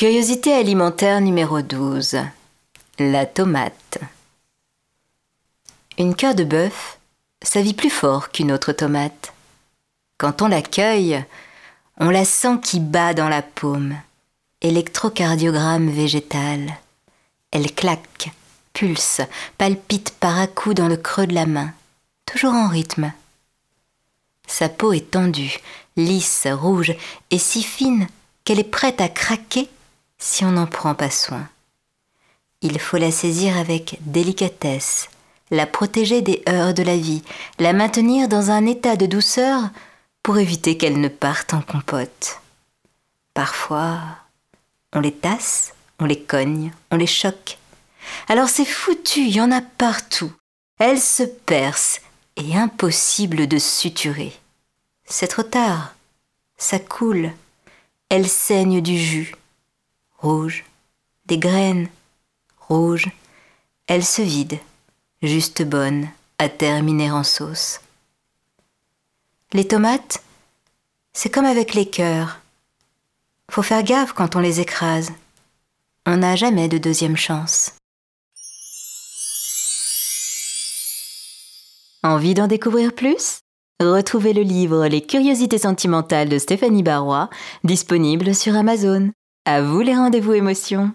Curiosité alimentaire numéro 12. La tomate. Une cœur de bœuf, ça vit plus fort qu'une autre tomate. Quand on la cueille, on la sent qui bat dans la paume. Électrocardiogramme végétal. Elle claque, pulse, palpite par à coups dans le creux de la main, toujours en rythme. Sa peau est tendue, lisse, rouge et si fine qu'elle est prête à craquer si on n'en prend pas soin. Il faut la saisir avec délicatesse, la protéger des heures de la vie, la maintenir dans un état de douceur pour éviter qu'elle ne parte en compote. Parfois, on les tasse, on les cogne, on les choque. Alors c'est foutu, il y en a partout. Elles se percent et impossible de suturer. C'est trop tard. Ça coule. Elle saigne du jus rouge, des graines, rouges, elle se vide, juste bonne à terminer en sauce. Les tomates, c'est comme avec les cœurs. Faut faire gaffe quand on les écrase. On n'a jamais de deuxième chance. Envie d'en découvrir plus? Retrouvez le livre Les curiosités sentimentales de Stéphanie Barrois, disponible sur Amazon. À vous les rendez-vous émotions